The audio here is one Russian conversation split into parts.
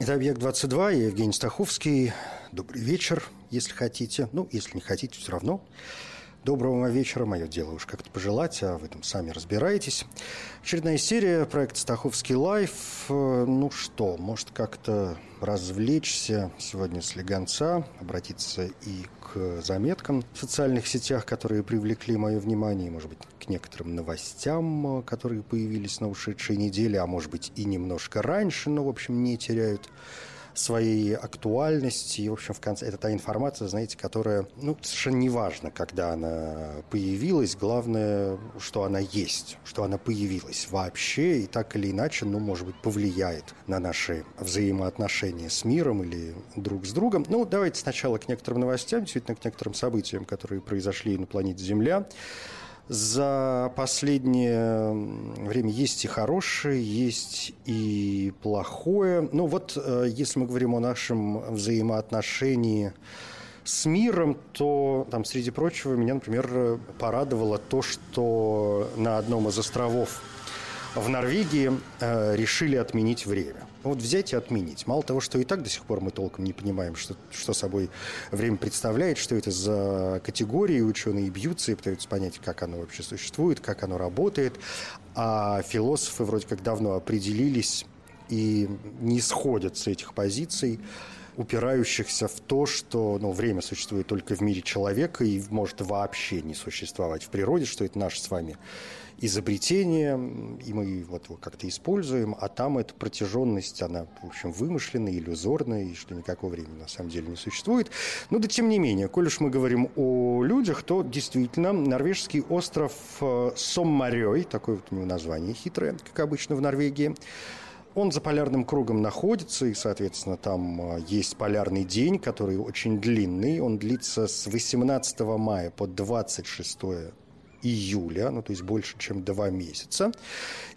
Это «Объект-22», я Евгений Стаховский. Добрый вечер, если хотите. Ну, если не хотите, все равно. Доброго вам вечера. Мое дело уж как-то пожелать, а в этом сами разбираетесь. Очередная серия проекта «Стаховский лайф». Ну что, может как-то развлечься сегодня с легонца, обратиться и к заметкам в социальных сетях, которые привлекли мое внимание, может быть, к некоторым новостям, которые появились на ушедшей неделе, а может быть и немножко раньше, но, в общем, не теряют своей актуальности. И, в общем, в конце это та информация, знаете, которая, ну, совершенно не важно, когда она появилась. Главное, что она есть, что она появилась вообще и так или иначе, ну, может быть, повлияет на наши взаимоотношения с миром или друг с другом. Ну, давайте сначала к некоторым новостям, действительно, к некоторым событиям, которые произошли на планете Земля за последнее время есть и хорошее, есть и плохое. Ну вот, э, если мы говорим о нашем взаимоотношении с миром, то там, среди прочего, меня, например, порадовало то, что на одном из островов в Норвегии э, решили отменить время. Вот взять и отменить. Мало того, что и так до сих пор мы толком не понимаем, что, что собой время представляет, что это за категории, ученые бьются и пытаются понять, как оно вообще существует, как оно работает. А философы вроде как давно определились и не сходят с этих позиций упирающихся в то, что ну, время существует только в мире человека и может вообще не существовать в природе, что это наш с вами изобретение, и мы его как-то используем, а там эта протяженность, она, в общем, вымышленная, иллюзорная, и что никакого времени на самом деле не существует. Но да тем не менее, коль уж мы говорим о людях, то действительно норвежский остров э, Соммарёй, такое вот у него название хитрое, как обычно в Норвегии, он за полярным кругом находится, и, соответственно, там э, есть полярный день, который очень длинный. Он длится с 18 мая по 26 июля, ну то есть больше, чем два месяца.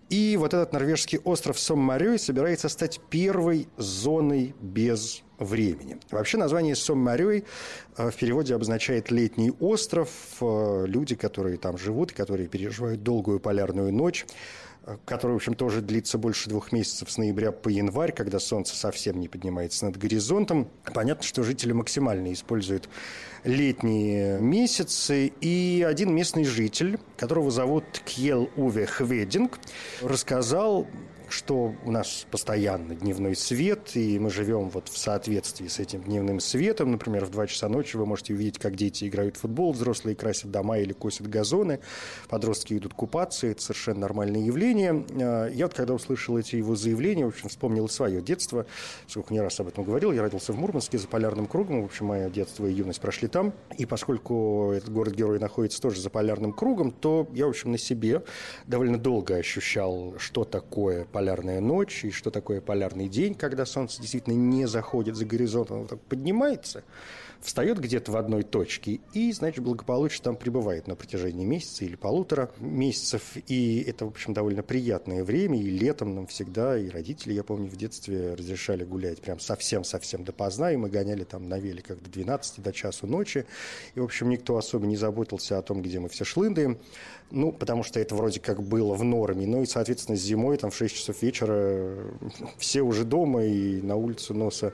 И вот этот норвежский остров Соммарёй собирается стать первой зоной без времени. Вообще название Соммарёй э, в переводе обозначает летний остров. Э, люди, которые там живут, которые переживают долгую полярную ночь, который, в общем, тоже длится больше двух месяцев с ноября по январь, когда солнце совсем не поднимается над горизонтом. Понятно, что жители максимально используют летние месяцы. И один местный житель, которого зовут Кьел Уве Хвединг, рассказал что у нас постоянно дневной свет, и мы живем вот в соответствии с этим дневным светом. Например, в 2 часа ночи вы можете увидеть, как дети играют в футбол, взрослые красят дома или косят газоны, подростки идут купаться, это совершенно нормальное явление. А, я вот когда услышал эти его заявления, в общем, вспомнил свое детство, сколько не раз об этом говорил, я родился в Мурманске за полярным кругом, в общем, мое детство и юность прошли там, и поскольку этот город-герой находится тоже за полярным кругом, то я, в общем, на себе довольно долго ощущал, что такое полярный полярная ночь и что такое полярный день, когда солнце действительно не заходит за горизонт, оно так поднимается, встает где-то в одной точке и, значит, благополучно там пребывает на протяжении месяца или полутора месяцев. И это, в общем, довольно приятное время. И летом нам всегда, и родители, я помню, в детстве разрешали гулять прям совсем-совсем допоздна, и мы гоняли там на великах до 12, до часу ночи. И, в общем, никто особо не заботился о том, где мы все шлындаем. Ну, потому что это вроде как было в норме. Ну и, соответственно, зимой там в 6 часов вечера все уже дома и на улицу носа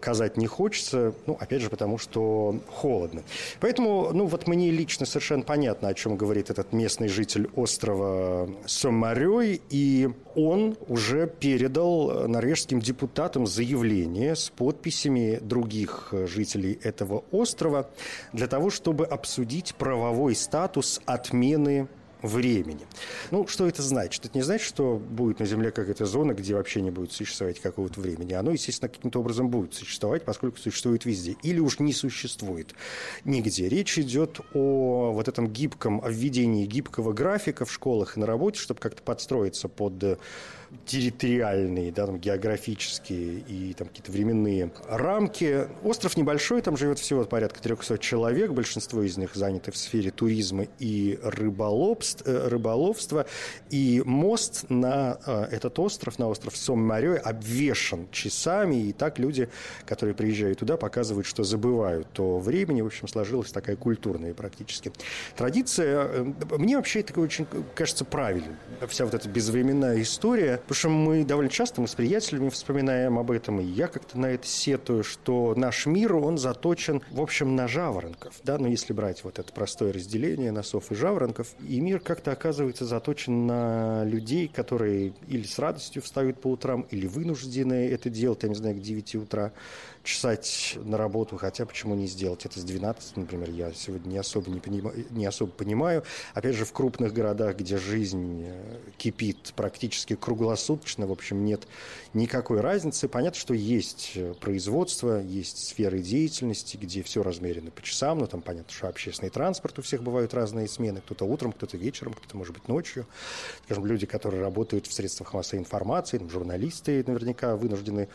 казать не хочется, ну, опять же, потому что холодно. Поэтому, ну, вот мне лично совершенно понятно, о чем говорит этот местный житель острова Сомарёй, и он уже передал норвежским депутатам заявление с подписями других жителей этого острова для того, чтобы обсудить правовой статус отмены времени. Ну, что это значит? Это не значит, что будет на Земле какая-то зона, где вообще не будет существовать какого-то времени. Оно, естественно, каким-то образом будет существовать, поскольку существует везде. Или уж не существует нигде. Речь идет о вот этом гибком, о введении гибкого графика в школах и на работе, чтобы как-то подстроиться под территориальные, да, там, географические и там какие-то временные рамки. Остров небольшой, там живет всего порядка 300 человек, большинство из них заняты в сфере туризма и рыболовства, э, рыболовства. И мост на э, этот остров, на остров Сом-Марё, обвешен часами, и так люди, которые приезжают туда, показывают, что забывают то времени. В общем, сложилась такая культурная практически традиция. Э, мне вообще это очень кажется правильным. Вся вот эта безвременная история, потому что мы довольно часто, мы с приятелями вспоминаем об этом, и я как-то на это сетую, что наш мир, он заточен, в общем, на жаворонков, да, ну, если брать вот это простое разделение носов и жаворонков, и мир как-то оказывается заточен на людей, которые или с радостью встают по утрам, или вынуждены это делать, я не знаю, к 9 утра, чесать на работу, хотя почему не сделать это с 12, например, я сегодня не особо, не, понимаю, не особо понимаю. Опять же, в крупных городах, где жизнь э, кипит практически круглосуточно, в общем, нет никакой разницы. Понятно, что есть э, производство, есть сферы деятельности, где все размерено по часам, но там понятно, что общественный транспорт у всех бывают разные смены, кто-то утром, кто-то вечером, кто-то, может быть, ночью. Скажем, люди, которые работают в средствах массовой информации, там, журналисты наверняка вынуждены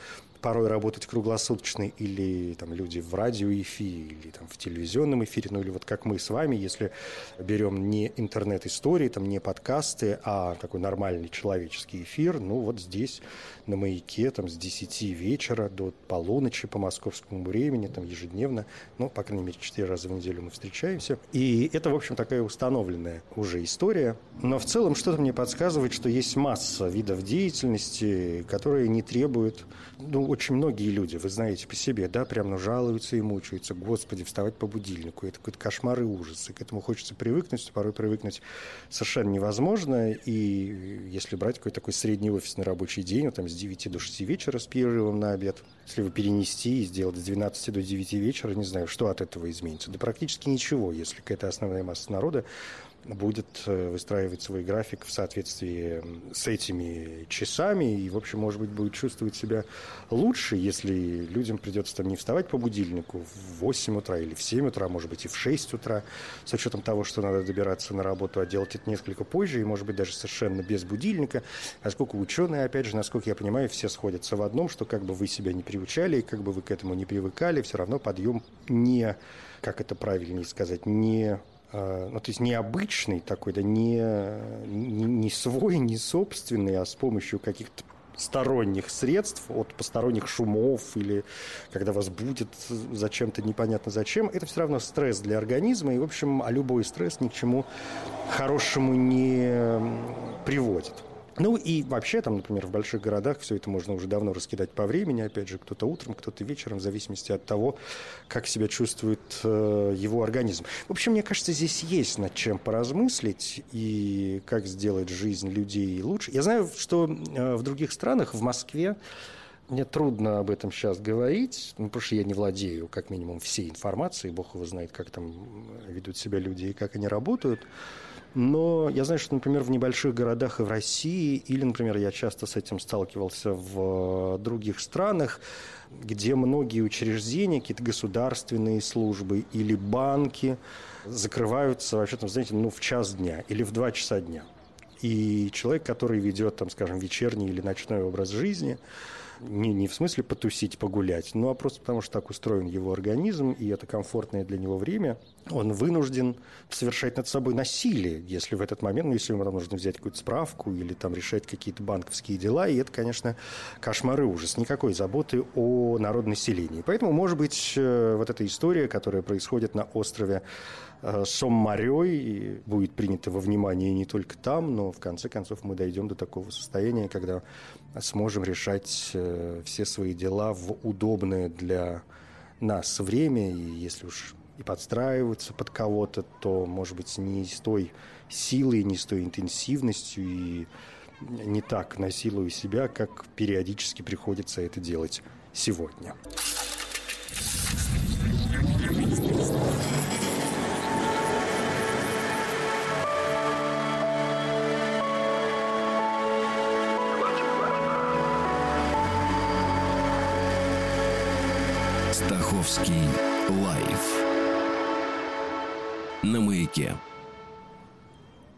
порой работать круглосуточно, или там люди в радиоэфире, или там в телевизионном эфире, ну или вот как мы с вами, если берем не интернет-истории, там не подкасты, а такой нормальный человеческий эфир, ну вот здесь на маяке там с 10 вечера до полуночи по московскому времени, там ежедневно, ну, по крайней мере, 4 раза в неделю мы встречаемся. И это, в общем, такая установленная уже история. Но в целом что-то мне подсказывает, что есть масса видов деятельности, которые не требуют, ну, очень многие люди, вы знаете по себе, да, прям ну, жалуются и мучаются. Господи, вставать по будильнику. Это какой-то кошмар и ужас. И к этому хочется привыкнуть, порой привыкнуть совершенно невозможно. И если брать какой-то такой средний офисный рабочий день, вот, там, с 9 до 6 вечера с перерывом на обед, если вы перенести и сделать с 12 до 9 вечера, не знаю, что от этого изменится. Да практически ничего, если какая-то основная масса народа будет э, выстраивать свой график в соответствии с этими часами и, в общем, может быть, будет чувствовать себя лучше, если людям придется там не вставать по будильнику в 8 утра или в 7 утра, может быть, и в 6 утра, с учетом того, что надо добираться на работу, а делать это несколько позже и, может быть, даже совершенно без будильника. Поскольку ученые, опять же, насколько я понимаю, все сходятся в одном, что как бы вы себя не приучали и как бы вы к этому не привыкали, все равно подъем не, как это правильнее сказать, не ну, то есть необычный такой, да, не, не, не свой, не собственный, а с помощью каких-то сторонних средств, от посторонних шумов или когда вас будет зачем-то непонятно зачем, это все равно стресс для организма, и, в общем, а любой стресс ни к чему хорошему не приводит. Ну и вообще, там, например, в больших городах все это можно уже давно раскидать по времени, опять же, кто-то утром, кто-то вечером, в зависимости от того, как себя чувствует э, его организм. В общем, мне кажется, здесь есть над чем поразмыслить и как сделать жизнь людей лучше. Я знаю, что э, в других странах, в Москве, мне трудно об этом сейчас говорить, ну, потому что я не владею, как минимум, всей информацией. Бог его знает, как там ведут себя люди и как они работают. Но я знаю, что, например, в небольших городах и в России, или, например, я часто с этим сталкивался в других странах, где многие учреждения, какие-то государственные службы или банки закрываются, вообще, там, знаете, ну, в час дня или в два часа дня. И человек, который ведет, там, скажем, вечерний или ночной образ жизни, не, не в смысле потусить, погулять, ну а просто потому, что так устроен его организм, и это комфортное для него время, он вынужден совершать над собой насилие, если в этот момент, ну, если ему там нужно взять какую-то справку или там решать какие-то банковские дела, и это, конечно, кошмар и ужас. Никакой заботы о народонаселении. Поэтому, может быть, э, вот эта история, которая происходит на острове Э, Соммарей будет принято во внимание не только там, но в конце концов мы дойдем до такого состояния, когда сможем решать э, все свои дела в удобное для нас время, и если уж и подстраиваться под кого-то, то, может быть, не с той силой, не с той интенсивностью и не так насилую себя, как периодически приходится это делать сегодня. Маяке.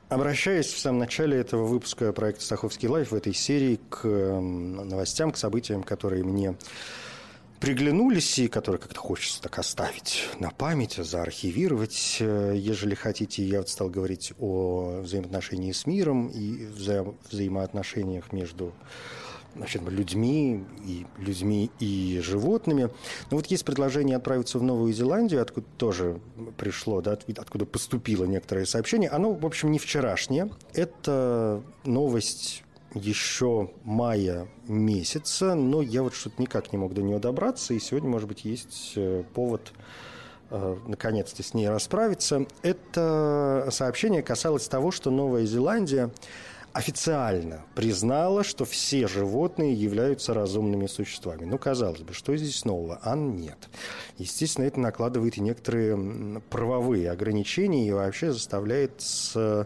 Обращаясь в самом начале этого выпуска проекта «Стаховский лайф» в этой серии к новостям, к событиям, которые мне приглянулись и которые как-то хочется так оставить на память, заархивировать. Э, ежели хотите, я вот стал говорить о взаимоотношении с миром и вза взаимоотношениях между значит, людьми и людьми и животными. Но вот есть предложение отправиться в Новую Зеландию, откуда тоже пришло, да, откуда поступило некоторое сообщение. Оно, в общем, не вчерашнее. Это новость еще мая месяца, но я вот что-то никак не мог до нее добраться, и сегодня, может быть, есть э, повод э, наконец-то с ней расправиться. Это сообщение касалось того, что Новая Зеландия официально признала, что все животные являются разумными существами. Ну, казалось бы, что здесь нового? А нет. Естественно, это накладывает и некоторые правовые ограничения и вообще заставляет с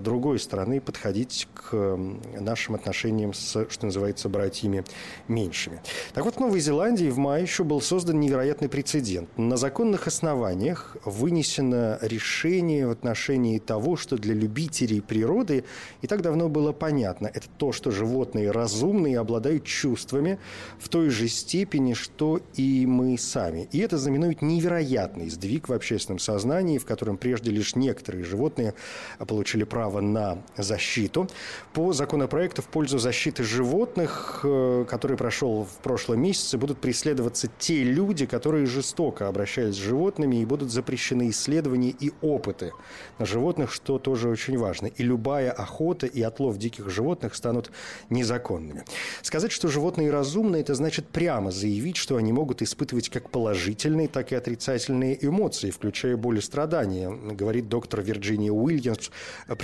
другой стороны подходить к нашим отношениям с, что называется, братьями меньшими. Так вот, в Новой Зеландии в мае еще был создан невероятный прецедент. На законных основаниях вынесено решение в отношении того, что для любителей природы и так давно было понятно. Это то, что животные разумные обладают чувствами в той же степени, что и мы сами. И это знаменует невероятный сдвиг в общественном сознании, в котором прежде лишь некоторые животные получили право на защиту. По законопроекту в пользу защиты животных, э, который прошел в прошлом месяце, будут преследоваться те люди, которые жестоко обращались с животными, и будут запрещены исследования и опыты на животных, что тоже очень важно. И любая охота и отлов диких животных станут незаконными. Сказать, что животные разумны, это значит прямо заявить, что они могут испытывать как положительные, так и отрицательные эмоции, включая боль и страдания, говорит доктор Вирджиния Уильямс,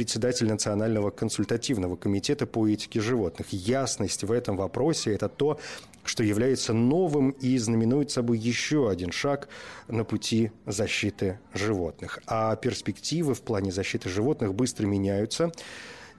председатель Национального консультативного комитета по этике животных. Ясность в этом вопросе – это то, что является новым и знаменует собой еще один шаг на пути защиты животных. А перспективы в плане защиты животных быстро меняются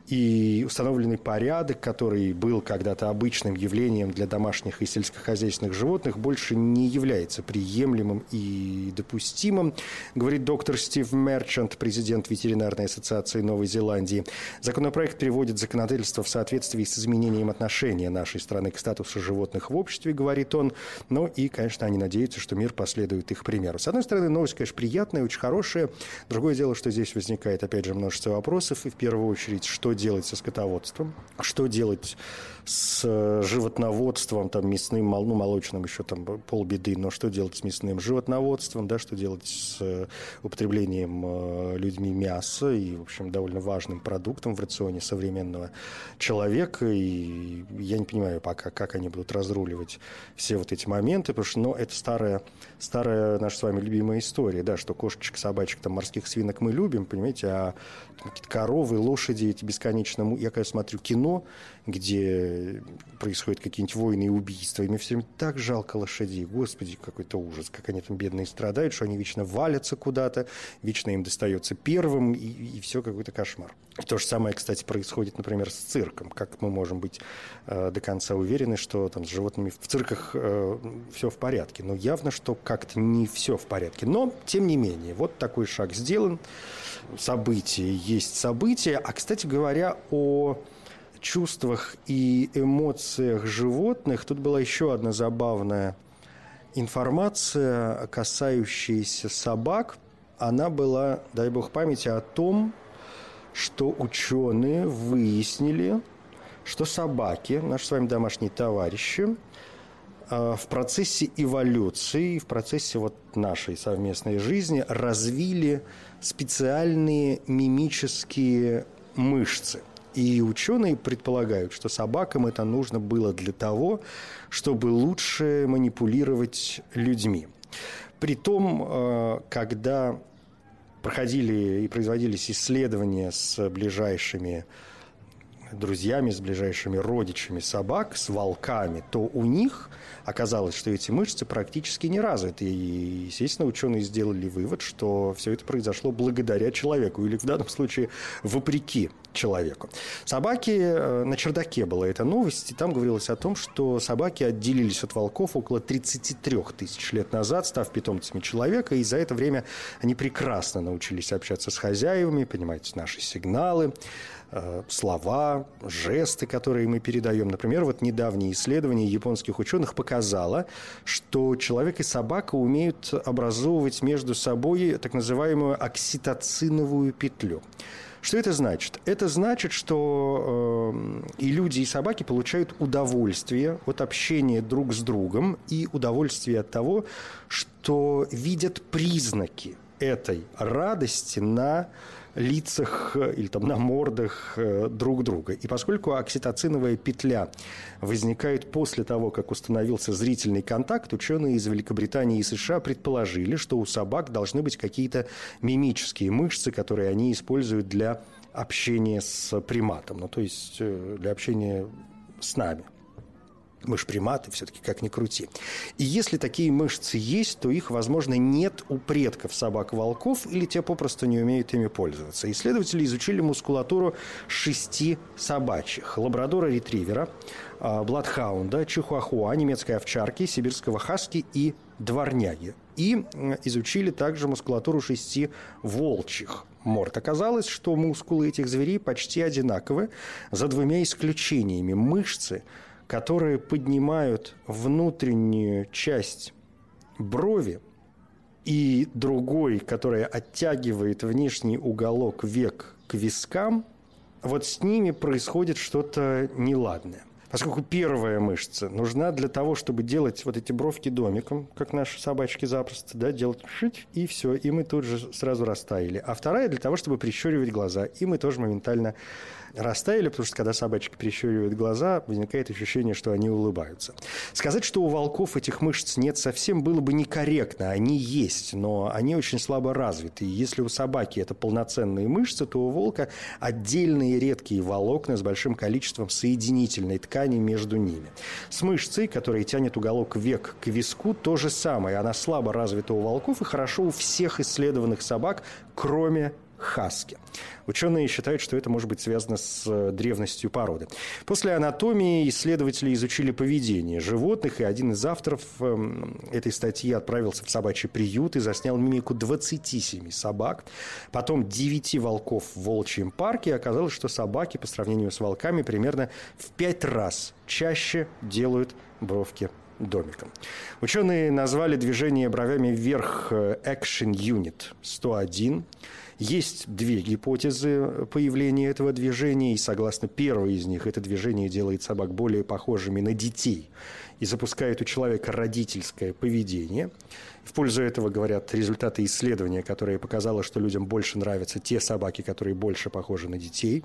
и установленный порядок, который был когда-то обычным явлением для домашних и сельскохозяйственных животных, больше не является приемлемым и допустимым, говорит доктор Стив Мерчант, президент ветеринарной ассоциации Новой Зеландии. Законопроект приводит законодательство в соответствии с изменением отношения нашей страны к статусу животных в обществе, говорит он. Ну и, конечно, они надеются, что мир последует их примеру. С одной стороны, новость, конечно, приятная, очень хорошая. Другое дело, что здесь возникает, опять же, множество вопросов. И в первую очередь, что делать со скотоводством, что делать с э, животноводством, там, мясным, ну, молочным еще там полбеды, но что делать с мясным? Животноводством, да, что делать с э, употреблением э, людьми мяса и, в общем, довольно важным продуктом в рационе современного человека, и я не понимаю пока, как они будут разруливать все вот эти моменты, потому что, ну, это старая, старая наша с вами любимая история, да, что кошечек, собачек, там, морских свинок мы любим, понимаете, а коровы, лошади эти бесконечно... Я, когда смотрю кино, где происходят какие-нибудь войны и убийства. И мне все время так жалко лошадей. Господи, какой-то ужас, как они там бедные страдают, что они вечно валятся куда-то, вечно им достается первым, и, и все какой-то кошмар. То же самое, кстати, происходит, например, с цирком. Как мы можем быть э, до конца уверены, что там с животными в цирках э, все в порядке? Но явно, что как-то не все в порядке. Но, тем не менее, вот такой шаг сделан. Событие есть событие. А, кстати говоря, о чувствах и эмоциях животных тут была еще одна забавная информация, касающаяся собак. Она была, дай бог памяти, о том, что ученые выяснили, что собаки, наши с вами домашние товарищи, а, в процессе эволюции, в процессе вот нашей совместной жизни развили специальные мимические мышцы – и ученые предполагают, что собакам это нужно было для того, чтобы лучше манипулировать людьми. Притом, э, когда проходили и производились исследования с ближайшими друзьями, с ближайшими родичами собак, с волками, то у них оказалось, что эти мышцы практически не развиты. И, естественно, ученые сделали вывод, что все это произошло благодаря человеку, или в данном случае вопреки человеку. Собаки, э, на чердаке была эта новость, и там говорилось о том, что собаки отделились от волков около 33 тысяч лет назад, став питомцами человека, и за это время они прекрасно научились общаться с хозяевами, понимать наши сигналы, слова, жесты, которые мы передаем. Например, вот недавнее исследование японских ученых показало, что человек и собака умеют образовывать между собой так называемую окситоциновую петлю. Что это значит? Это значит, что э, и люди, и собаки получают удовольствие от общения друг с другом и удовольствие от того, что видят признаки этой радости на лицах э, или там на мордах э, друг друга. И поскольку окситоциновая петля возникает после того, как установился зрительный контакт, ученые из Великобритании и США предположили, что у собак должны быть какие-то мимические мышцы, которые они используют для общения с приматом, ну то есть э, для общения с нами. Мы же приматы, все-таки как ни крути. И если такие мышцы есть, то их, возможно, нет у предков собак-волков, или те попросту не умеют ими пользоваться. Исследователи изучили мускулатуру шести собачьих. Лабрадора-ретривера, а, бладхаунда, чихуахуа, немецкой овчарки, сибирского хаски и дворняги. И изучили также мускулатуру шести волчьих морд. Оказалось, что мускулы этих зверей почти одинаковы, за двумя исключениями. Мышцы – которые поднимают внутреннюю часть брови, и другой, который оттягивает внешний уголок век к вискам, вот с ними происходит что-то неладное. Поскольку первая мышца нужна для того, чтобы делать вот эти бровки домиком, как наши собачки запросто, да, делать шить, и все, и мы тут же сразу растаяли. А вторая для того, чтобы прищуривать глаза, и мы тоже моментально растаяли, потому что когда собачки прищуривают глаза, возникает ощущение, что они улыбаются. Сказать, что у волков этих мышц нет совсем, было бы некорректно. Они есть, но они очень слабо развиты. И если у собаки это полноценные мышцы, то у волка отдельные редкие волокна с большим количеством соединительной ткани между ними. С мышцей, которая тянет уголок век к виску, то же самое. Она слабо развита у волков и хорошо у всех исследованных собак, кроме хаски. Ученые считают, что это может быть связано с э, древностью породы. После анатомии исследователи изучили поведение животных, и один из авторов эм, этой статьи отправился в собачий приют и заснял мимику 27 собак, потом 9 волков в волчьем парке, и оказалось, что собаки по сравнению с волками примерно в 5 раз чаще делают бровки домиком. Ученые назвали движение бровями вверх э, Action Unit 101. Есть две гипотезы появления этого движения, и согласно первой из них, это движение делает собак более похожими на детей и запускает у человека родительское поведение. В пользу этого говорят результаты исследования, которое показало, что людям больше нравятся те собаки, которые больше похожи на детей.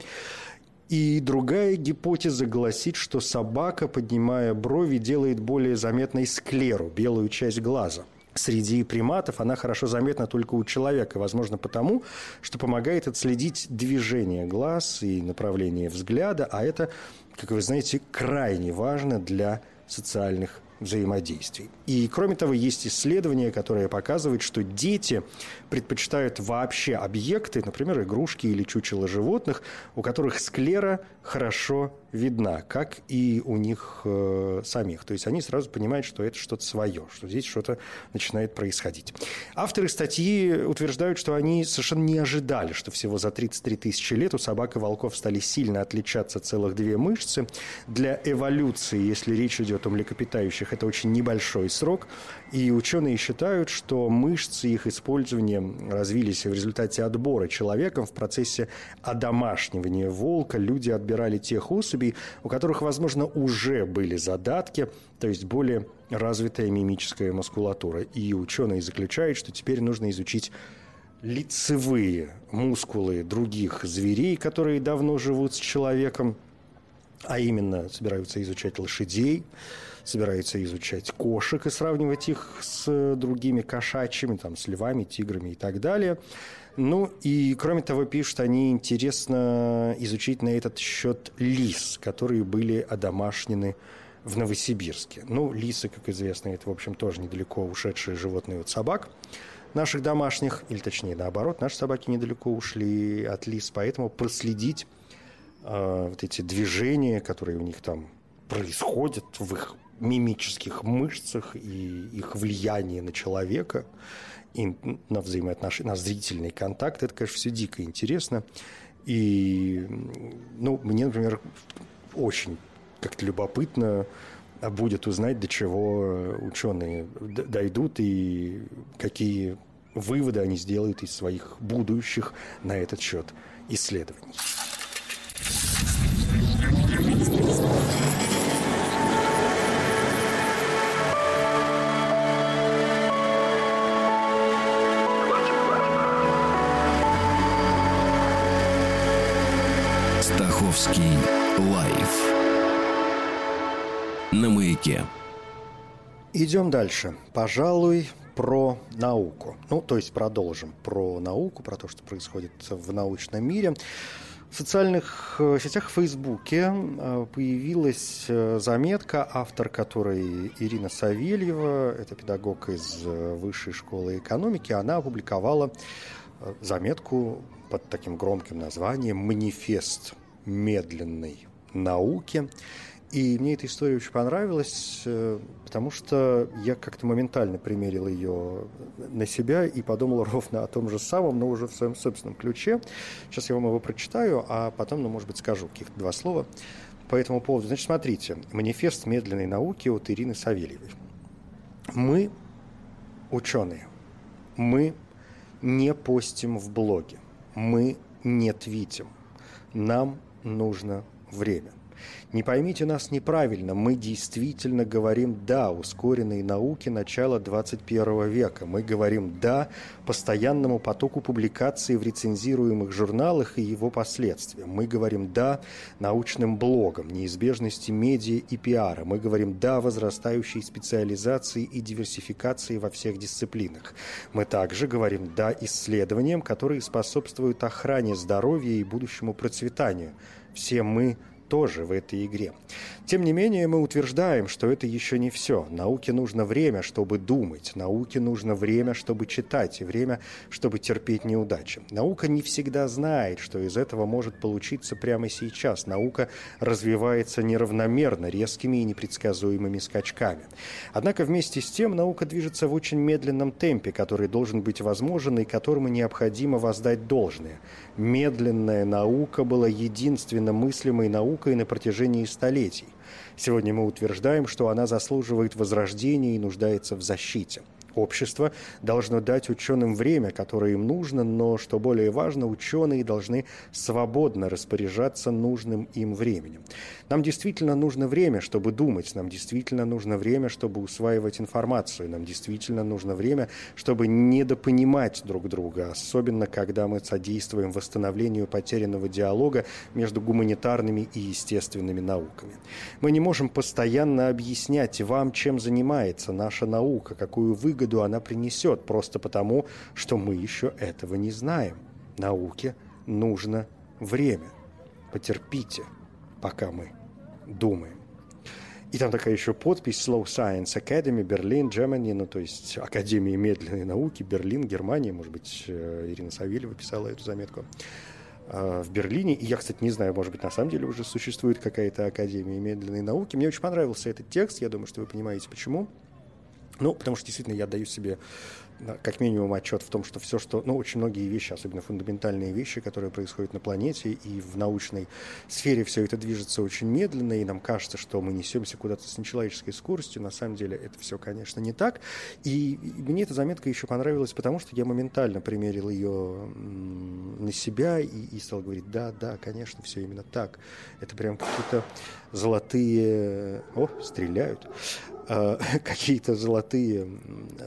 И другая гипотеза гласит, что собака, поднимая брови, делает более заметной склеру, белую часть глаза – среди приматов, она хорошо заметна только у человека. Возможно, потому, что помогает отследить движение глаз и направление взгляда, а это, как вы знаете, крайне важно для социальных взаимодействий. И, кроме того, есть исследования, которые показывают, что дети предпочитают вообще объекты, например, игрушки или чучело животных, у которых склера хорошо видна, как и у них э, самих. То есть они сразу понимают, что это что-то свое, что здесь что-то начинает происходить. Авторы статьи утверждают, что они совершенно не ожидали, что всего за 33 тысячи лет у собак и волков стали сильно отличаться целых две мышцы. Для эволюции, если речь идет о млекопитающих, это очень небольшой срок. И ученые считают, что мышцы их использования развились в результате отбора человеком в процессе одомашнивания волка. Люди отбирали тех особей, у которых, возможно, уже были задатки, то есть более развитая мимическая мускулатура. И ученые заключают, что теперь нужно изучить лицевые мускулы других зверей, которые давно живут с человеком, а именно собираются изучать лошадей, собираются изучать кошек и сравнивать их с другими кошачьими, там, с львами, тиграми и так далее. Ну и, кроме того, пишут они, интересно изучить на этот счет лис, которые были одомашнены в Новосибирске. Ну, лисы, как известно, это, в общем, тоже недалеко ушедшие животные от собак наших домашних, или точнее наоборот, наши собаки недалеко ушли от лис, поэтому проследить э, вот эти движения, которые у них там происходят в их мимических мышцах и их влияние на человека и на взаимоотношения, на зрительный контакт, это, конечно, все дико интересно. И, ну, мне, например, очень как-то любопытно будет узнать, до чего ученые дойдут и какие выводы они сделают из своих будущих на этот счет исследований. На маяке. Идем дальше. Пожалуй, про науку. Ну, то есть продолжим про науку, про то, что происходит в научном мире. В социальных э, сетях в Фейсбуке э, появилась э, заметка, автор которой Ирина Савельева, это педагог из Высшей школы экономики, она опубликовала заметку под таким громким названием «Манифест медленной науки». И мне эта история очень понравилась, э, потому что я как-то моментально примерил ее на себя и подумал ровно о том же самом, но уже в своем собственном ключе. Сейчас я вам его прочитаю, а потом, ну, может быть, скажу каких-то два слова по этому поводу. Значит, смотрите, манифест медленной науки от Ирины Савельевой. Мы ученые, мы не постим в блоге, мы не твитим, нам нужно время – не поймите нас неправильно, мы действительно говорим «да» ускоренной науке начала 21 века. Мы говорим «да» постоянному потоку публикаций в рецензируемых журналах и его последствиям. Мы говорим «да» научным блогам, неизбежности медиа и пиара. Мы говорим «да» возрастающей специализации и диверсификации во всех дисциплинах. Мы также говорим «да» исследованиям, которые способствуют охране здоровья и будущему процветанию. Все мы тоже в этой игре. Тем не менее, мы утверждаем, что это еще не все. Науке нужно время, чтобы думать. Науке нужно время, чтобы читать, и время, чтобы терпеть неудачи. Наука не всегда знает, что из этого может получиться прямо сейчас. Наука развивается неравномерно, резкими и непредсказуемыми скачками. Однако вместе с тем наука движется в очень медленном темпе, который должен быть возможен и которому необходимо воздать должное. Медленная наука была единственно мыслимой наукой на протяжении столетий. Сегодня мы утверждаем, что она заслуживает возрождения и нуждается в защите – Общество должно дать ученым время, которое им нужно, но, что более важно, ученые должны свободно распоряжаться нужным им временем. Нам действительно нужно время, чтобы думать, нам действительно нужно время, чтобы усваивать информацию, нам действительно нужно время, чтобы недопонимать друг друга, особенно когда мы содействуем восстановлению потерянного диалога между гуманитарными и естественными науками. Мы не можем постоянно объяснять вам, чем занимается наша наука, какую выгоду выгоду она принесет, просто потому, что мы еще этого не знаем. Науке нужно время. Потерпите, пока мы думаем. И там такая еще подпись Slow Science Academy, Берлин, Germany, ну то есть Академия медленной науки, Берлин, Германия, может быть, э, Ирина Савельева писала эту заметку э, в Берлине. И я, кстати, не знаю, может быть, на самом деле уже существует какая-то Академия медленной науки. Мне очень понравился этот текст, я думаю, что вы понимаете, почему. Ну, потому что действительно я даю себе как минимум отчет в том, что все, что, ну, очень многие вещи, особенно фундаментальные вещи, которые происходят на планете и в научной сфере, все это движется очень медленно, и нам кажется, что мы несемся куда-то с нечеловеческой скоростью. На самом деле это все, конечно, не так. И, мне эта заметка еще понравилась, потому что я моментально примерил ее на себя и, и стал говорить, да, да, конечно, все именно так. Это прям какие-то золотые... О, стреляют э, какие-то золотые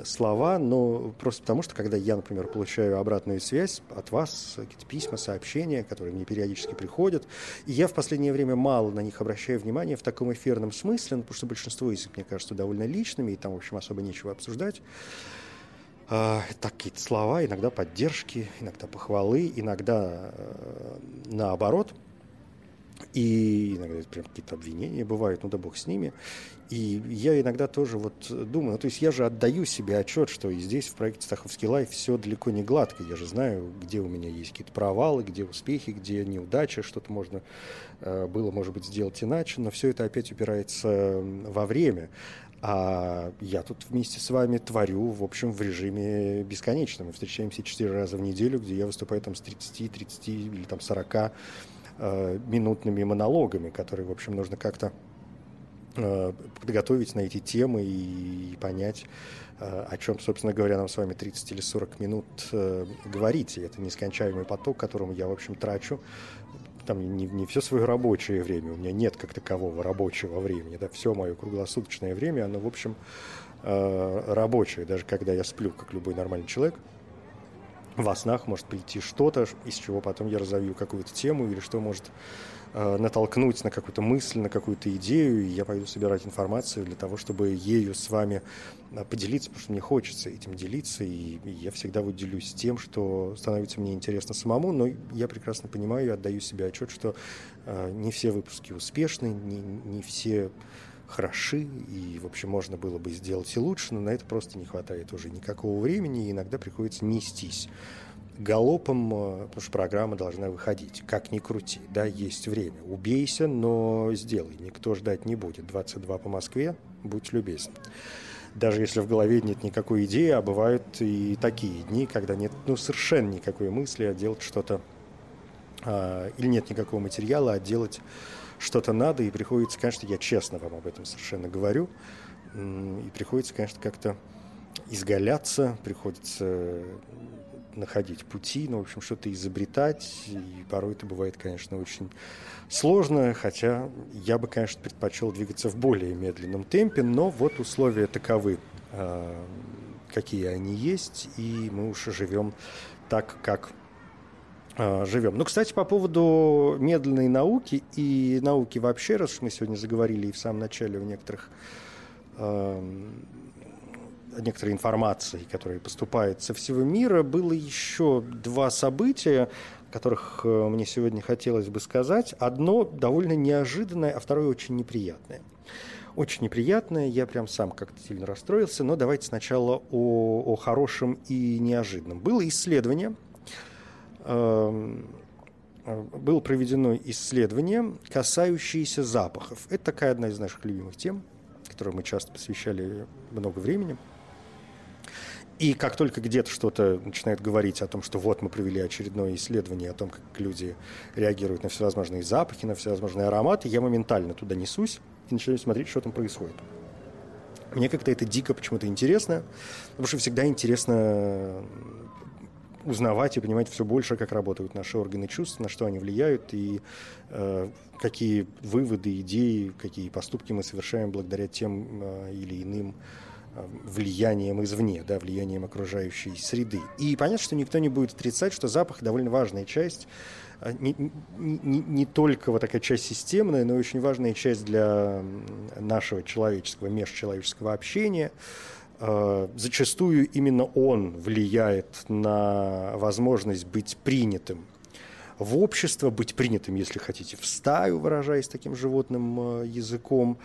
слова, но просто потому, что когда я, например, получаю обратную связь от вас, какие-то письма, сообщения, которые мне периодически приходят, и я в последнее время мало на них обращаю внимание в таком эфирном смысле, ну, потому что большинство из них, мне кажется, довольно личными, и там, в общем, особо нечего обсуждать. Э, так какие-то слова, иногда поддержки, иногда похвалы, иногда э, наоборот – и иногда прям какие-то обвинения бывают, ну да бог с ними. И я иногда тоже вот думаю, ну, то есть я же отдаю себе отчет, что и здесь в проекте Стаховский лайф все далеко не гладко. Я же знаю, где у меня есть какие-то провалы, где успехи, где неудачи, что-то можно э, было, может быть, сделать иначе, но все это опять упирается во время. А я тут вместе с вами творю, в общем, в режиме бесконечном. Мы встречаемся четыре раза в неделю, где я выступаю там с 30, 30 или там 40 э, минутными монологами, которые, в общем, нужно как-то э, подготовить на эти темы и, и понять, э, о чем, собственно говоря, нам с вами 30 или 40 минут э, говорить. И это нескончаемый поток, которому я, в общем, трачу там не, не все свое рабочее время, у меня нет как такового рабочего времени, да, все мое круглосуточное время, оно, в общем, э, рабочее, даже когда я сплю, как любой нормальный человек, во снах может прийти что-то, из чего потом я разовью какую-то тему или что может э, натолкнуть на какую-то мысль, на какую-то идею, и я пойду собирать информацию для того, чтобы ею с вами э, поделиться, потому что мне хочется этим делиться, и, и я всегда вот делюсь тем, что становится мне интересно самому, но я прекрасно понимаю и отдаю себе отчет, что э, не все выпуски успешны, не, не все хороши, и, в общем, можно было бы сделать и лучше, но на это просто не хватает уже никакого времени, и иногда приходится нестись галопом, э, потому что программа должна выходить. Как ни крути, да, есть время. Убейся, но сделай. Никто ждать не будет. 22 по Москве, будь любезен. Даже если в голове нет никакой идеи, а бывают и такие дни, когда нет ну, совершенно никакой мысли, а делать что-то, а, или нет никакого материала, а делать что-то надо, и приходится, конечно, я честно вам об этом совершенно говорю, и приходится, конечно, как-то изгаляться, приходится находить пути, ну, в общем, что-то изобретать, и порой это бывает, конечно, очень сложно, хотя я бы, конечно, предпочел двигаться в более медленном темпе, но вот условия таковы, а, какие они есть, и мы уже живем так, как живем. Ну, кстати, по поводу медленной науки и науки вообще, раз мы сегодня заговорили и в самом начале у некоторых э, некоторой информации, которая поступает со всего мира, было еще два события, о которых э, мне сегодня хотелось бы сказать. Одно довольно неожиданное, а второе очень неприятное. Очень неприятное, я прям сам как-то сильно расстроился, но давайте сначала о, о хорошем и неожиданном. Было исследование – было проведено исследование, касающееся запахов. Это такая одна из наших любимых тем, которой мы часто посвящали много времени. И как только где-то что-то начинает говорить о том, что вот мы провели очередное исследование о том, как люди реагируют на всевозможные запахи, на всевозможные ароматы, я моментально туда несусь и начинаю смотреть, что там происходит. Мне как-то это дико почему-то интересно, потому что всегда интересно узнавать и понимать все больше, как работают наши органы чувств, на что они влияют и э, какие выводы, идеи, какие поступки мы совершаем благодаря тем э, или иным э, влиянием извне, да, влиянием окружающей среды. И понятно, что никто не будет отрицать, что запах довольно важная часть, э, не, не, не только вот такая часть системная, но и очень важная часть для нашего человеческого, межчеловеческого общения, зачастую именно он влияет на возможность быть принятым в общество, быть принятым, если хотите, в стаю, выражаясь таким животным э, языком,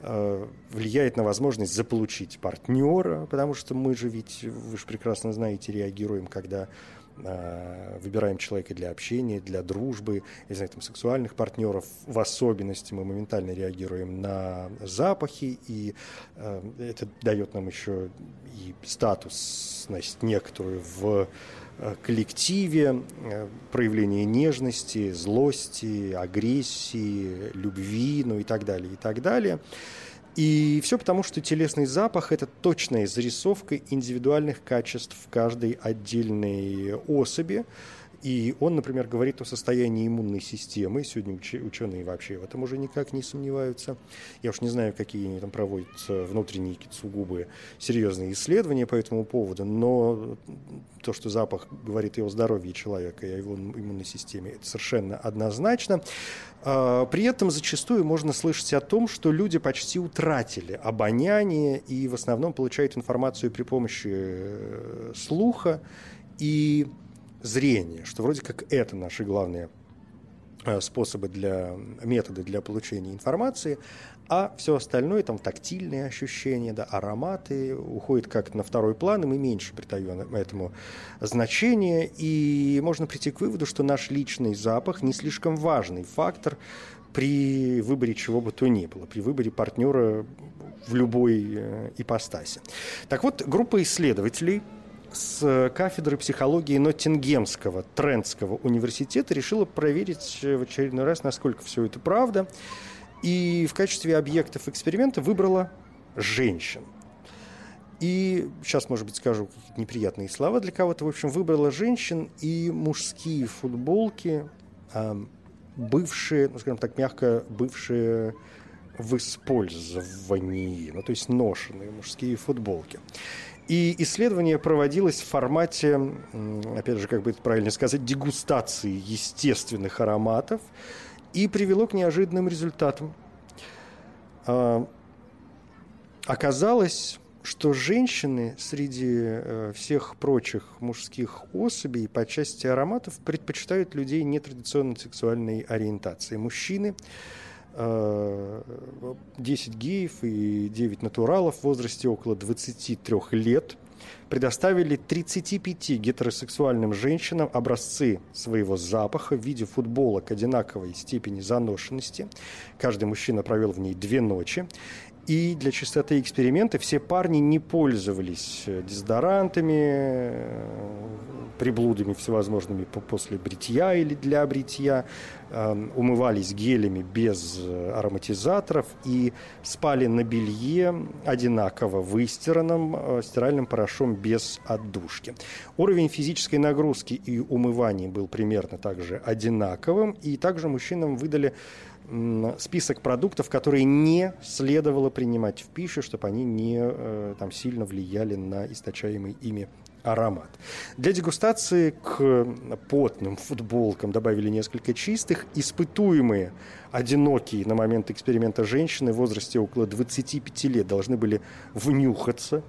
э, влияет на возможность заполучить партнера, потому что мы же ведь, вы же прекрасно знаете, реагируем, когда Э, выбираем человека для общения, для дружбы, я знаю, там, сексуальных партнеров. В особенности мы моментально реагируем на запахи, и э, это дает нам еще и статусность некоторую в э, коллективе, э, проявление нежности, злости, агрессии, любви, ну и так далее, и так далее. И все потому, что телесный запах – это точная зарисовка индивидуальных качеств каждой отдельной особи. И он, например, говорит о состоянии иммунной системы. Сегодня ученые вообще в этом уже никак не сомневаются. Я уж не знаю, какие они там проводят внутренние сугубые серьезные исследования по этому поводу, но то, что запах говорит о здоровье человека и о его иммунной системе, это совершенно однозначно. А, при этом зачастую можно слышать о том, что люди почти утратили обоняние и в основном получают информацию при помощи э, слуха и зрения, что вроде как это наши главные э, способы для методы для получения информации, а все остальное, там тактильные ощущения, да, ароматы уходит как на второй план, и мы меньше придаем этому значения, и можно прийти к выводу, что наш личный запах не слишком важный фактор при выборе чего бы то ни было, при выборе партнера в любой э, ипостаси. Так вот, группа исследователей с кафедры психологии Ноттингемского Трентского университета решила проверить в очередной раз, насколько все это правда. И в качестве объектов эксперимента выбрала женщин. И сейчас, может быть, скажу какие-то неприятные слова для кого-то. В общем, выбрала женщин и мужские футболки, бывшие, ну, скажем так, мягко, бывшие в использовании, ну, то есть ношенные мужские футболки. И исследование проводилось в формате, опять же, как бы это правильно сказать, дегустации естественных ароматов – и привело к неожиданным результатам. А, оказалось, что женщины среди э, всех прочих мужских особей по части ароматов предпочитают людей нетрадиционной сексуальной ориентации. Мужчины 10 э, геев и 9 натуралов в возрасте около 23 лет предоставили 35 гетеросексуальным женщинам образцы своего запаха в виде футболок одинаковой степени заношенности. Каждый мужчина провел в ней две ночи. И для чистоты эксперимента все парни не пользовались э, дезодорантами, э, приблудами всевозможными после бритья или для бритья, эм, умывались гелями без э, ароматизаторов и спали на белье одинаково выстиранном стиральным порошком без отдушки. Уровень физической нагрузки и умывания был примерно также одинаковым, и также мужчинам выдали список продуктов, которые не следовало принимать в пищу, чтобы они не э, там, сильно влияли на источаемый ими аромат. Для дегустации к потным футболкам добавили несколько чистых. Испытуемые, одинокие на момент эксперимента женщины в возрасте около 25 лет должны были внюхаться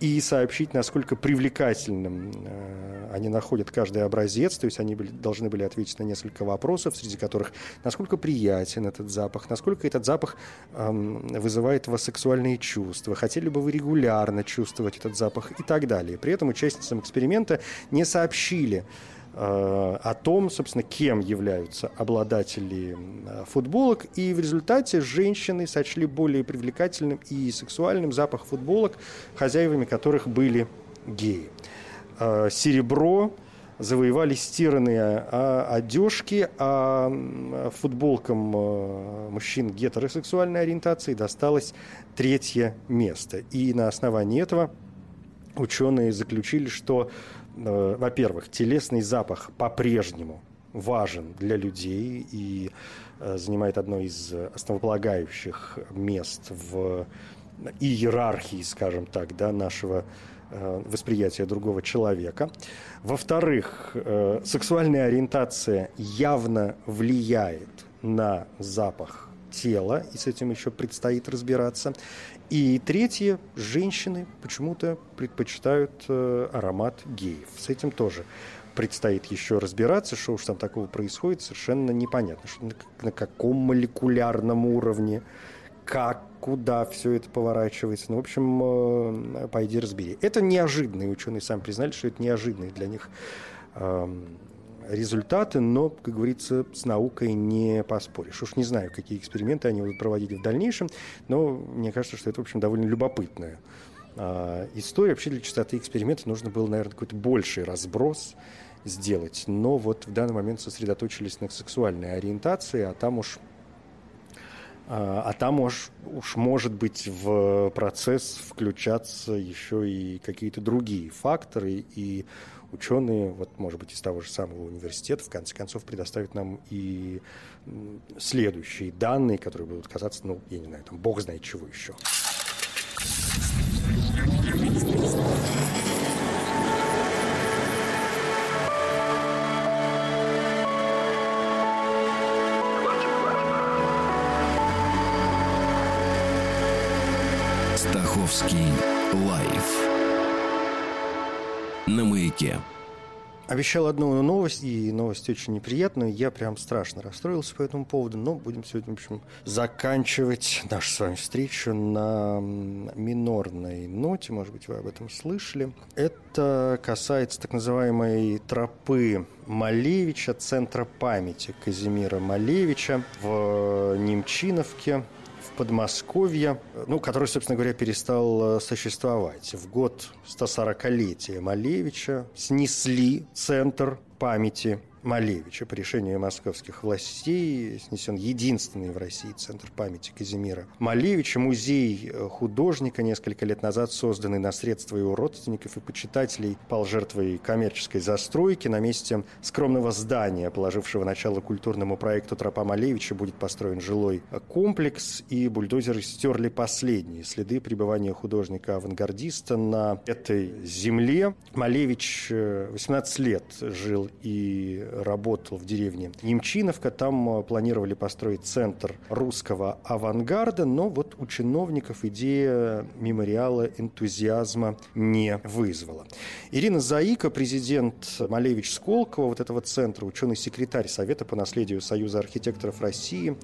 и сообщить, насколько привлекательным э, они находят каждый образец. То есть они были, должны были ответить на несколько вопросов, среди которых насколько приятен этот запах, насколько этот запах э, вызывает у вас сексуальные чувства, хотели бы вы регулярно чувствовать этот запах и так далее. При этом участницам эксперимента не сообщили, о том, собственно, кем являются обладатели э, футболок. И в результате женщины сочли более привлекательным и сексуальным запах футболок, хозяевами которых были геи. Э, серебро завоевали стиранные одежки, а футболкам мужчин гетеросексуальной ориентации досталось третье место. И на основании этого ученые заключили, что Э, во-первых, телесный запах по-прежнему важен для людей и э, занимает одно из основополагающих мест в иерархии, скажем так, да, нашего э, восприятия другого человека. Во-вторых, сексуальная ориентация явно влияет на запах тела, и с этим еще предстоит разбираться. И третье, женщины почему-то предпочитают э, аромат геев. С этим тоже предстоит еще разбираться, что уж там такого происходит, совершенно непонятно, что на, на каком молекулярном уровне, как, куда все это поворачивается. Ну, в общем, э, пойди разбери. Это неожиданные ученые сами признали, что это неожиданные для них э, результаты, но, как говорится, с наукой не поспоришь. Уж не знаю, какие эксперименты они будут проводить в дальнейшем, но мне кажется, что это, в общем, довольно любопытная а, история. Вообще для частоты эксперимента нужно было, наверное, какой-то больший разброс сделать. Но вот в данный момент сосредоточились на сексуальной ориентации, а там уж А, а там уж, уж может быть в процесс включаться еще и какие-то другие факторы, и ученые, вот, может быть, из того же самого университета, в конце концов, предоставят нам и следующие данные, которые будут казаться, ну, я не знаю, там, бог знает чего еще. Стаховский маяке. Обещал одну новость, и новость очень неприятную. Я прям страшно расстроился по этому поводу, но будем сегодня, в общем, заканчивать нашу с вами встречу на минорной ноте. Может быть, вы об этом слышали. Это касается так называемой тропы Малевича, центра памяти Казимира Малевича в Немчиновке Подмосковья, ну, который, собственно говоря, перестал э, существовать. В год 140-летия Малевича снесли центр памяти Малевича. По решению московских властей снесен единственный в России центр памяти Казимира Малевича. Музей художника, несколько лет назад созданный на средства его родственников и почитателей, пал жертвой коммерческой застройки. На месте скромного здания, положившего начало культурному проекту «Тропа Малевича», будет построен жилой комплекс, и бульдозеры стерли последние следы пребывания художника-авангардиста на этой земле. Малевич 18 э, лет жил и работал в деревне Емчиновка. Там э, планировали построить центр русского авангарда, но вот у чиновников идея мемориала энтузиазма не вызвала. Ирина Заика, президент Малевич Сколково, вот этого центра, ученый-секретарь Совета по наследию Союза архитекторов России,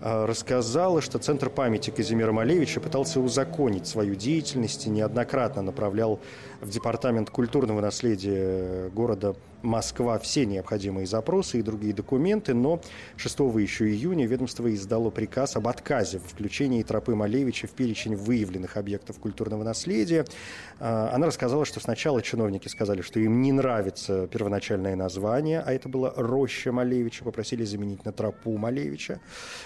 э, рассказала, что Центр памяти Казимира Малевича пытался узаконить свою деятельность и неоднократно направлял в Департамент культурного наследия города Москва все необходимые запросы и другие документы, но 6 еще июня ведомство издало приказ об отказе в включении тропы Малевича в перечень выявленных объектов культурного наследия. А, она рассказала, что сначала чиновники сказали, что им не нравится первоначальное название, а это было «Роща Малевича», попросили заменить на «Тропу Малевича».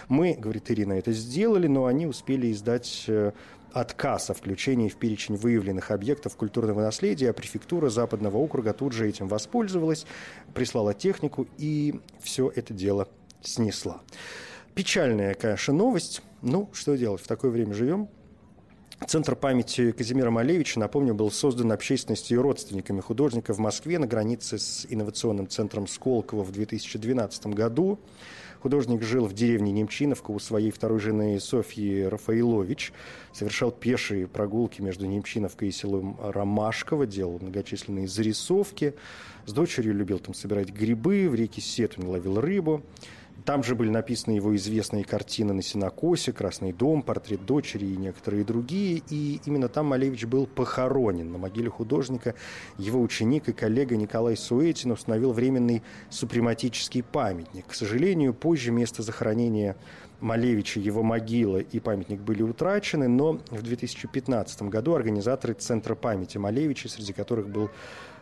Мы, говорит Ирина, это сделали, но они успели издать э, отказ о включении в перечень выявленных объектов культурного наследия, а префектура Западного округа тут же этим воспользовалась, прислала технику и все это дело снесла. Печальная, конечно, новость. Ну, что делать, в такое время живем. Центр памяти Казимира Малевича, напомню, был создан общественностью и родственниками художника в Москве на границе с инновационным центром Сколково в 2012 году. Художник жил в деревне Немчиновка у своей второй жены Софьи Рафаилович, совершал пешие прогулки между Немчиновкой и селом Ромашково, делал многочисленные зарисовки. С дочерью любил там собирать грибы, в реке Сетунь ловил рыбу. Там же были написаны его известные картины на сенокосе, «Красный дом», «Портрет дочери» и некоторые другие. И именно там Малевич был похоронен. На могиле художника его ученик и коллега Николай Суэтин установил временный супрематический памятник. К сожалению, позже место захоронения Малевича, его могила и памятник были утрачены, но в 2015 году организаторы Центра памяти Малевича, среди которых был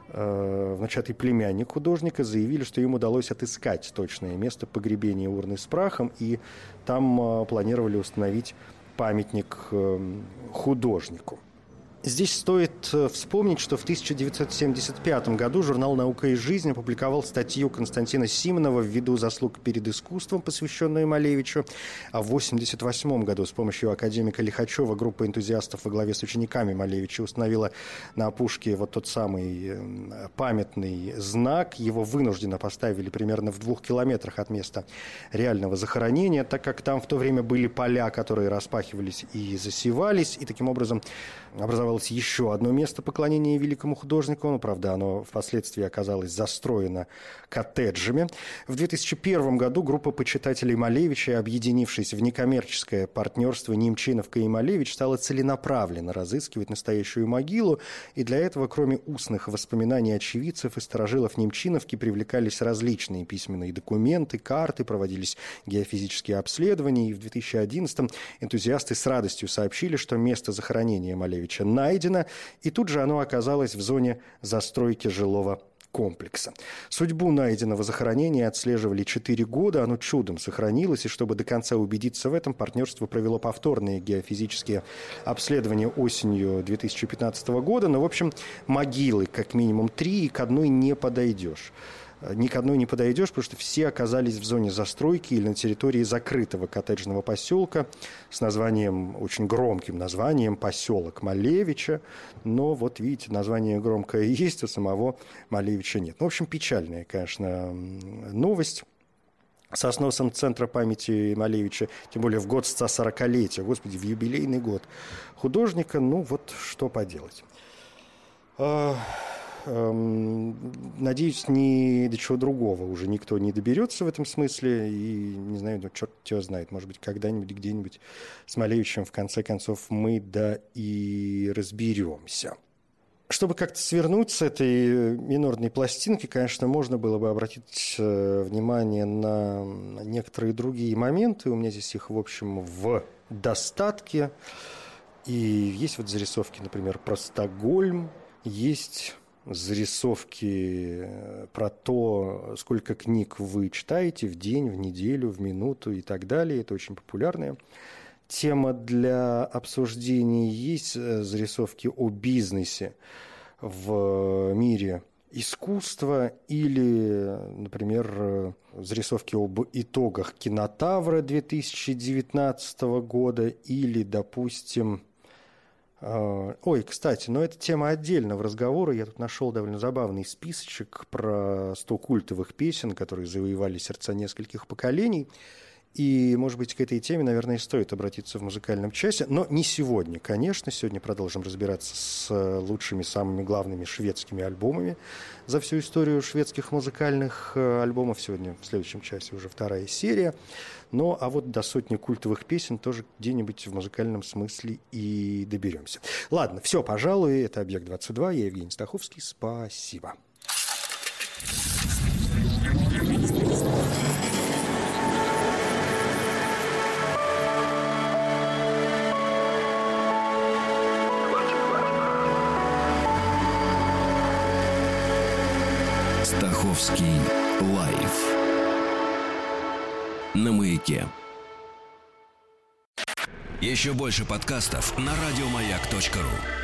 э, внучатый племянник художника, заявили, что им удалось отыскать точное место погребения урны с прахом, и там э, планировали установить памятник э, художнику. Здесь стоит э, вспомнить, что в 1975 году журнал «Наука и жизнь» опубликовал статью Константина Симонова «Ввиду заслуг перед искусством», посвященную Малевичу. А в 1988 году с помощью академика Лихачева группа энтузиастов во главе с учениками Малевича установила на опушке вот тот самый э, памятный знак. Его вынужденно поставили примерно в двух километрах от места реального захоронения, так как там в то время были поля, которые распахивались и засевались, и таким образом образовалось еще одно место поклонения великому художнику. Ну, правда, оно впоследствии оказалось застроено коттеджами. В 2001 году группа почитателей Малевича, объединившись в некоммерческое партнерство Немчиновка и Малевич, стала целенаправленно разыскивать настоящую могилу. И для этого, кроме устных воспоминаний очевидцев и сторожилов Немчиновки, привлекались различные письменные документы, карты, проводились геофизические обследования. И в 2011 энтузиасты с радостью сообщили, что место захоронения Малевича Ивановича найдено, и тут же оно оказалось в зоне застройки жилого комплекса. Судьбу найденного захоронения отслеживали 4 года, оно чудом сохранилось, и чтобы до конца убедиться в этом, партнерство провело повторные геофизические обследования осенью 2015 года. Но, в общем, могилы как минимум три, и к одной не подойдешь ни к одной не подойдешь, потому что все оказались в зоне застройки или на территории закрытого коттеджного поселка с названием, очень громким названием, поселок Малевича. Но вот видите, название громкое есть, а самого Малевича нет. Ну, в общем, печальная, конечно, новость со сносом Центра памяти Малевича, тем более в год 140-летия, господи, в юбилейный год художника, ну вот что поделать. Эм, надеюсь, ни до чего другого уже никто не доберется в этом смысле. И не знаю, ну, черт его знает, может быть, когда-нибудь, где-нибудь с Малевичем в конце концов мы да и разберемся. Чтобы как-то свернуть с этой минорной пластинки, конечно, можно было бы обратить э, внимание на некоторые другие моменты. У меня здесь их, в общем, в достатке. И есть вот зарисовки, например, про Стокгольм, есть зарисовки э, про то, сколько книг вы читаете в день, в неделю, в минуту и так далее. Это очень популярная тема для обсуждения. Есть э, зарисовки о бизнесе в мире искусства или, например, э, зарисовки об итогах кинотавра 2019 года или, допустим, ой, кстати, но это тема отдельного разговора. Я тут нашел довольно забавный списочек про 100 культовых песен, которые завоевали сердца нескольких поколений. И, может быть, к этой теме, наверное, стоит обратиться в музыкальном часе. Но не сегодня, конечно. Сегодня продолжим разбираться с э, лучшими, самыми главными шведскими альбомами за всю историю шведских музыкальных э, альбомов. Сегодня в следующем часе уже вторая серия. Но а вот до сотни культовых песен тоже где-нибудь в музыкальном смысле и доберемся. Ладно, все, пожалуй. Это «Объект-22». Я Евгений Стаховский. Спасибо. Московский на маяке. Еще больше подкастов на радиомаяк.ру.